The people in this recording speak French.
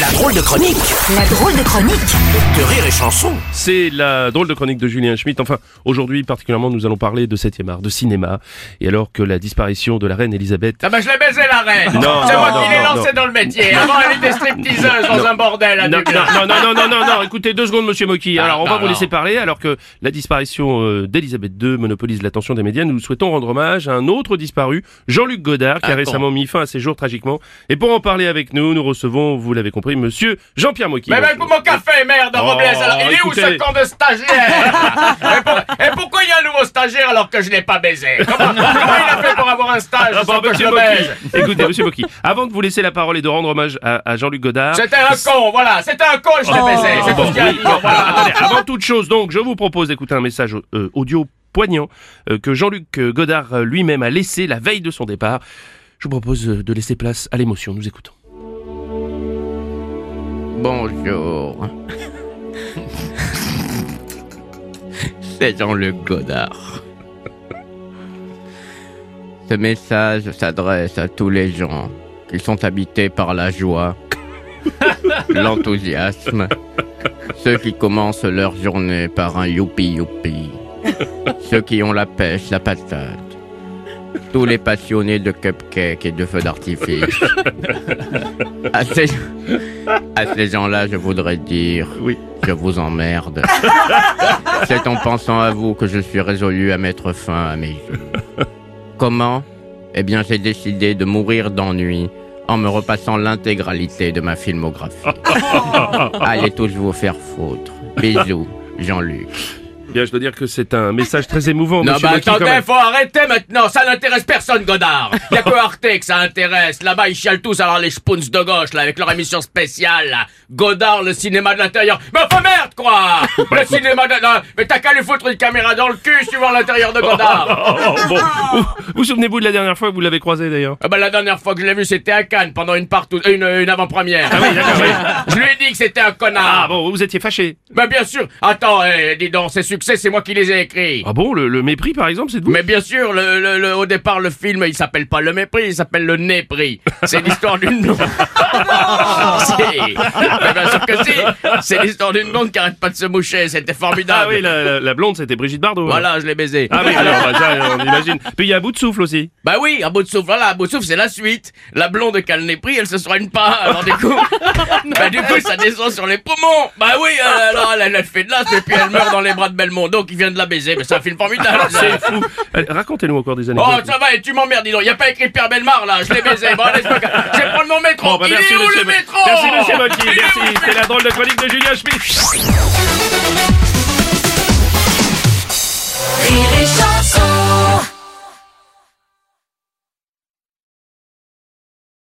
La drôle de chronique La drôle de chronique de Rire et Chanson. C'est la drôle de chronique de Julien Schmitt. Enfin, aujourd'hui particulièrement, nous allons parler de 7e art, de cinéma. Et alors que la disparition de la reine Elisabeth... Ah bah je l'ai baisé la reine Non, C'est moi non, qui l'ai non, lancé non. dans le métier Avant elle était stripteaseuse dans un bordel à Non, non, non, non, non, non, non, écoutez deux secondes, monsieur Moki. Alors, on va vous non. laisser parler, alors que la disparition euh, d'Elisabeth II monopolise l'attention des médias. Nous souhaitons rendre hommage à un autre disparu, Jean-Luc Godard, qui a Ah, récemment mis fin à ses jours tragiquement. Et pour en parler avec nous, nous recevons, vous l'avez compris, monsieur Jean-Pierre Moki. Mais ben mon café, merde, Oh, Robles alors, Il est écoutez. où ce camp de stagiaire et, pour- et pourquoi il y a un nouveau stagiaire alors que je l'ai pas baisé comment, comment il a fait pour avoir un stage Ah, bon, sans que je baise Écoutez, monsieur Moki, avant de vous laisser la parole et de rendre hommage à, à Jean-Luc Godard. C'était un con, voilà, c'était un con je l'ai baisé C'est tout Bon, ce qu'il oui, bon, voilà. attendez, avant toute chose, donc, je vous propose d'écouter un message euh, audio poignant euh, que Jean-Luc euh, Godard lui-même a laissé la veille de son départ. Je vous propose de laisser place à l'émotion. Nous écoutons. Bonjour. C'est Jean-Luc Godard. Ce message s'adresse à tous les gens qui sont habités par la joie, l'enthousiasme, ceux qui commencent leur journée par un youpi youpi, ceux qui ont la pêche, la patate, tous les passionnés de cupcakes et de feux d'artifice. À ces, à ces gens-là, je voudrais dire, Oui. je vous emmerde. C'est en pensant à vous que je suis résolu à mettre fin à mes jours. Comment? Eh bien, j'ai décidé de mourir d'ennui en me repassant l'intégralité de ma filmographie. Allez tous vous faire foutre. Bisous, Jean-Luc. Bien, je dois dire que c'est un message très émouvant. Non, bah attendez, faut arrêter maintenant, ça n'intéresse personne, Godard. Y a que Arte que ça intéresse. Là-bas, ils chialent tous alors les spoons de gauche, là, avec leur émission spéciale, là. Godard, le cinéma de l'intérieur. Mais enfin merde, quoi Le cinéma de... non, mais t'as qu'à lui foutre une caméra dans le cul suivant l'intérieur de Godard. Oh, bon. Vous, vous souvenez-vous de la dernière fois que vous l'avez croisé d'ailleurs? Ah bah la dernière fois que je l'ai vu, c'était à Cannes, pendant une partout, une, une avant-première. Ah oui, d'accord, oui. Je lui ai dit que c'était un connard. Ah bon, vous étiez fâché. Mais bien sûr. Attends, eh, dis donc, ces succès, c'est moi qui les ai écrits. Ah bon, le, le mépris par exemple, c'est de vous Mais bien sûr, le, le- le- au départ, le film, il s'appelle pas Le Mépris, il s'appelle Le Népris. C'est l'histoire d'une blonde. Si. Mais bien sûr que si. C'est l'histoire d'une blonde qui arrête pas de se moucher. C'était formidable. Ah oui, la, la- la blonde, c'était Brigitte Bardot. Voilà, je l'ai baisé. Ah oui, alors, bah, ça, on imagine. Puis il y a un bout de souffle aussi. Bah oui, à bout de souffle, voilà, à bout de souffle, c'est la suite. La blonde qui a le népris, elle se soigne pas. Alors du coup, bah du coup, ça descend sur les poumons. Bah oui, euh, alors elle, fait de l'as et puis elle meurt dans les bras de Belmondo qui vient de la baiser. Mais c'est un film formidable. Ah, c'est fou. Euh, racontez-nous encore des anecdotes. Oh, ça va, et tu m'emmerdes, dis donc. Y a pas écrit Père Belmar là, je l'ai baisé. Bon, allez, je, je vais prendre mon métro. Bah, il est où le métro Merci, monsieur Mocky. Merci. C'est la drôle de chronique de Julien Schmitt.